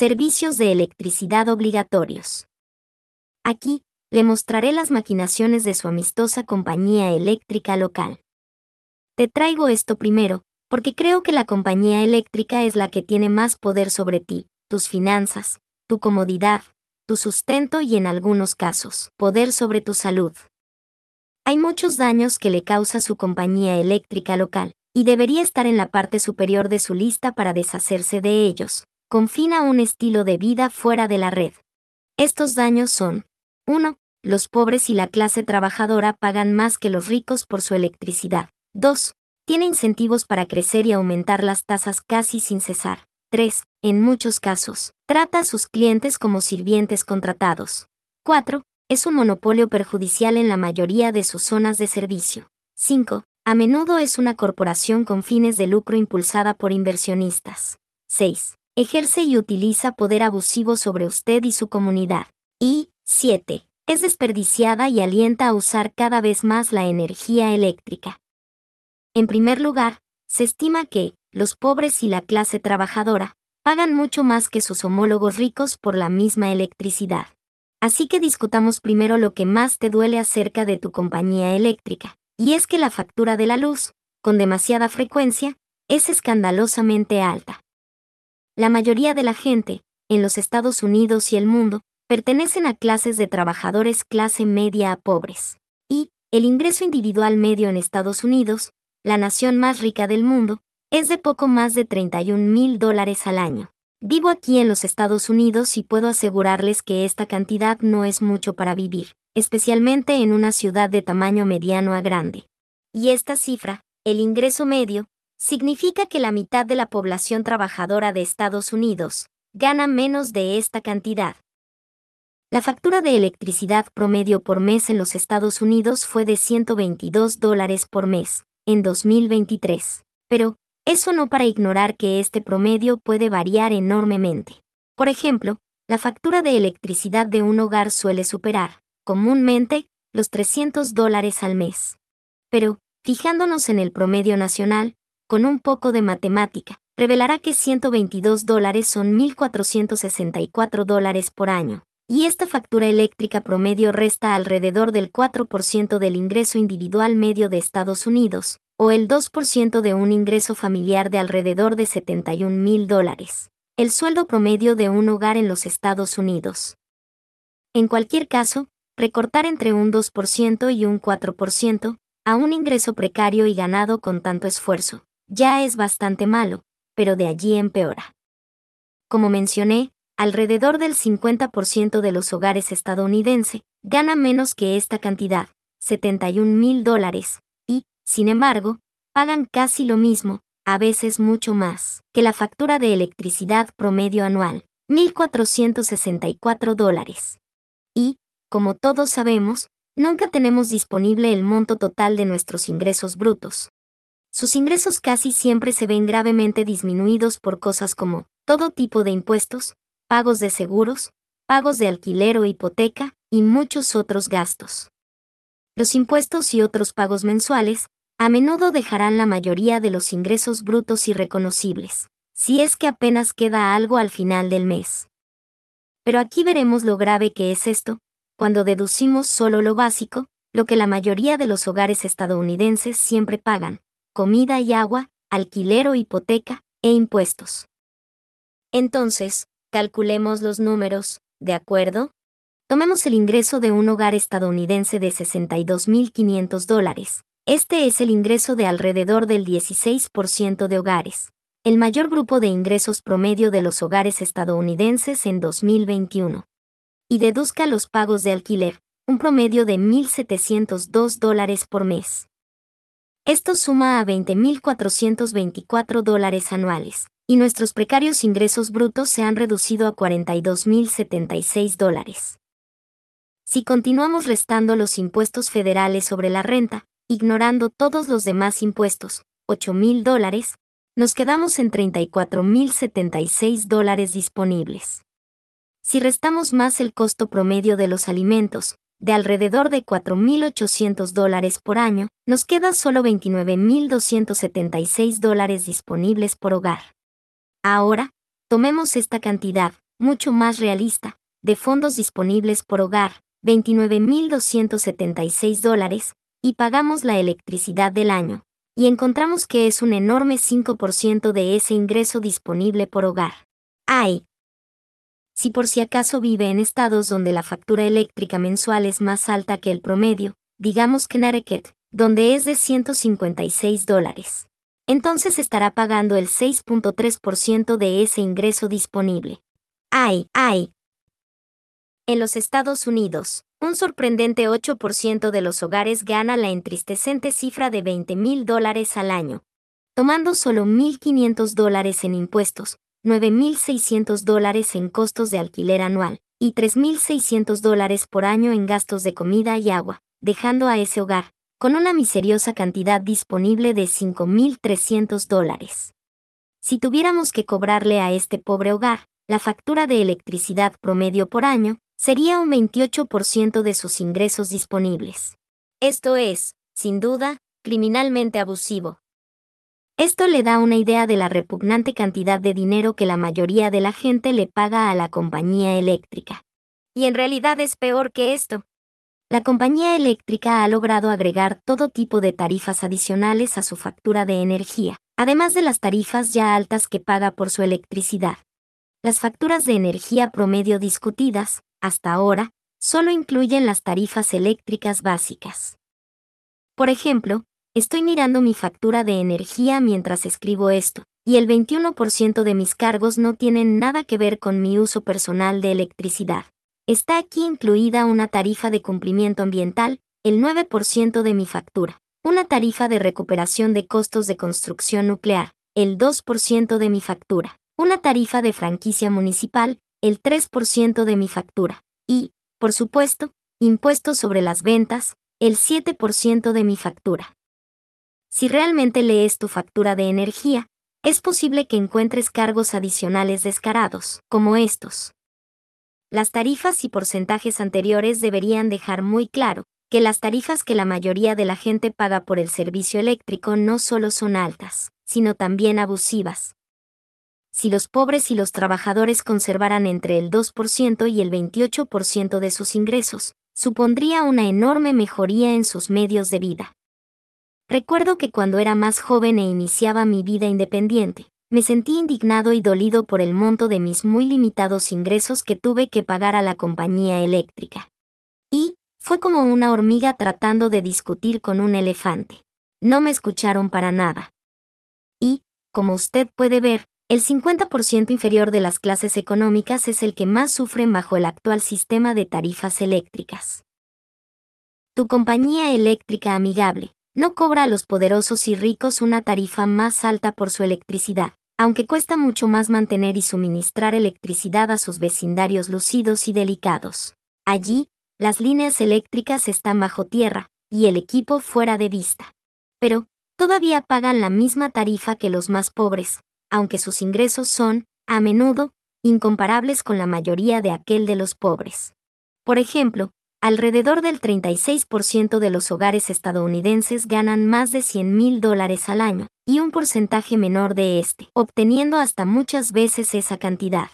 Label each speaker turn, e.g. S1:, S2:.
S1: Servicios de electricidad obligatorios. Aquí, le mostraré las maquinaciones de su amistosa compañía eléctrica local. Te traigo esto primero, porque creo que la compañía eléctrica es la que tiene más poder sobre ti, tus finanzas, tu comodidad, tu sustento y en algunos casos, poder sobre tu salud. Hay muchos daños que le causa su compañía eléctrica local, y debería estar en la parte superior de su lista para deshacerse de ellos. Confina un estilo de vida fuera de la red. Estos daños son 1. Los pobres y la clase trabajadora pagan más que los ricos por su electricidad. 2. Tiene incentivos para crecer y aumentar las tasas casi sin cesar. 3. En muchos casos, trata a sus clientes como sirvientes contratados. 4. Es un monopolio perjudicial en la mayoría de sus zonas de servicio. 5. A menudo es una corporación con fines de lucro impulsada por inversionistas. 6. Ejerce y utiliza poder abusivo sobre usted y su comunidad. Y 7. Es desperdiciada y alienta a usar cada vez más la energía eléctrica. En primer lugar, se estima que, los pobres y la clase trabajadora, pagan mucho más que sus homólogos ricos por la misma electricidad. Así que discutamos primero lo que más te duele acerca de tu compañía eléctrica, y es que la factura de la luz, con demasiada frecuencia, es escandalosamente alta. La mayoría de la gente, en los Estados Unidos y el mundo, pertenecen a clases de trabajadores clase media a pobres. Y, el ingreso individual medio en Estados Unidos, la nación más rica del mundo, es de poco más de 31 mil dólares al año. Vivo aquí en los Estados Unidos y puedo asegurarles que esta cantidad no es mucho para vivir, especialmente en una ciudad de tamaño mediano a grande. Y esta cifra, el ingreso medio, significa que la mitad de la población trabajadora de Estados Unidos gana menos de esta cantidad. La factura de electricidad promedio por mes en los Estados Unidos fue de 122 dólares por mes, en 2023. Pero, eso no para ignorar que este promedio puede variar enormemente. Por ejemplo, la factura de electricidad de un hogar suele superar, comúnmente, los 300 dólares al mes. Pero, fijándonos en el promedio nacional, con un poco de matemática, revelará que 122 dólares son 1.464 dólares por año, y esta factura eléctrica promedio resta alrededor del 4% del ingreso individual medio de Estados Unidos, o el 2% de un ingreso familiar de alrededor de 71 mil dólares, el sueldo promedio de un hogar en los Estados Unidos. En cualquier caso, recortar entre un 2% y un 4% a un ingreso precario y ganado con tanto esfuerzo, ya es bastante malo, pero de allí empeora. Como mencioné, alrededor del 50% de los hogares estadounidenses gana menos que esta cantidad, 71 mil dólares, y, sin embargo, pagan casi lo mismo, a veces mucho más, que la factura de electricidad promedio anual, 1.464 dólares. Y, como todos sabemos, nunca tenemos disponible el monto total de nuestros ingresos brutos. Sus ingresos casi siempre se ven gravemente disminuidos por cosas como todo tipo de impuestos, pagos de seguros, pagos de alquiler o hipoteca, y muchos otros gastos. Los impuestos y otros pagos mensuales, a menudo dejarán la mayoría de los ingresos brutos irreconocibles, si es que apenas queda algo al final del mes. Pero aquí veremos lo grave que es esto, cuando deducimos solo lo básico, lo que la mayoría de los hogares estadounidenses siempre pagan, comida y agua, alquiler o hipoteca, e impuestos. Entonces, Calculemos los números, ¿de acuerdo? Tomemos el ingreso de un hogar estadounidense de 62.500 dólares. Este es el ingreso de alrededor del 16% de hogares, el mayor grupo de ingresos promedio de los hogares estadounidenses en 2021. Y deduzca los pagos de alquiler, un promedio de 1.702 dólares por mes. Esto suma a 20.424 dólares anuales, y nuestros precarios ingresos brutos se han reducido a 42.076 dólares. Si continuamos restando los impuestos federales sobre la renta, ignorando todos los demás impuestos, 8.000 dólares, nos quedamos en 34.076 dólares disponibles. Si restamos más el costo promedio de los alimentos, de alrededor de 4.800 dólares por año, nos queda solo 29.276 dólares disponibles por hogar. Ahora, tomemos esta cantidad, mucho más realista, de fondos disponibles por hogar, 29.276 dólares, y pagamos la electricidad del año, y encontramos que es un enorme 5% de ese ingreso disponible por hogar. ¡Ay! Si por si acaso vive en estados donde la factura eléctrica mensual es más alta que el promedio, digamos Connecticut, donde es de 156 dólares. Entonces estará pagando el 6.3% de ese ingreso disponible. ¡Ay, ay! En los Estados Unidos, un sorprendente 8% de los hogares gana la entristecente cifra de 20 mil dólares al año. Tomando solo 1.500 dólares en impuestos, 9.600 dólares en costos de alquiler anual y 3.600 dólares por año en gastos de comida y agua, dejando a ese hogar, con una miseriosa cantidad disponible de 5.300 dólares. Si tuviéramos que cobrarle a este pobre hogar, la factura de electricidad promedio por año sería un 28% de sus ingresos disponibles. Esto es, sin duda, criminalmente abusivo. Esto le da una idea de la repugnante cantidad de dinero que la mayoría de la gente le paga a la compañía eléctrica. Y en realidad es peor que esto. La compañía eléctrica ha logrado agregar todo tipo de tarifas adicionales a su factura de energía, además de las tarifas ya altas que paga por su electricidad. Las facturas de energía promedio discutidas, hasta ahora, solo incluyen las tarifas eléctricas básicas. Por ejemplo, Estoy mirando mi factura de energía mientras escribo esto, y el 21% de mis cargos no tienen nada que ver con mi uso personal de electricidad. Está aquí incluida una tarifa de cumplimiento ambiental, el 9% de mi factura, una tarifa de recuperación de costos de construcción nuclear, el 2% de mi factura, una tarifa de franquicia municipal, el 3% de mi factura, y, por supuesto, impuestos sobre las ventas, el 7% de mi factura. Si realmente lees tu factura de energía, es posible que encuentres cargos adicionales descarados, como estos. Las tarifas y porcentajes anteriores deberían dejar muy claro que las tarifas que la mayoría de la gente paga por el servicio eléctrico no solo son altas, sino también abusivas. Si los pobres y los trabajadores conservaran entre el 2% y el 28% de sus ingresos, supondría una enorme mejoría en sus medios de vida. Recuerdo que cuando era más joven e iniciaba mi vida independiente, me sentí indignado y dolido por el monto de mis muy limitados ingresos que tuve que pagar a la compañía eléctrica. Y, fue como una hormiga tratando de discutir con un elefante. No me escucharon para nada. Y, como usted puede ver, el 50% inferior de las clases económicas es el que más sufren bajo el actual sistema de tarifas eléctricas. Tu compañía eléctrica amigable, no cobra a los poderosos y ricos una tarifa más alta por su electricidad, aunque cuesta mucho más mantener y suministrar electricidad a sus vecindarios lucidos y delicados. Allí, las líneas eléctricas están bajo tierra, y el equipo fuera de vista. Pero, todavía pagan la misma tarifa que los más pobres, aunque sus ingresos son, a menudo, incomparables con la mayoría de aquel de los pobres. Por ejemplo, Alrededor del 36% de los hogares estadounidenses ganan más de 100 mil dólares al año, y un porcentaje menor de este, obteniendo hasta muchas veces esa cantidad.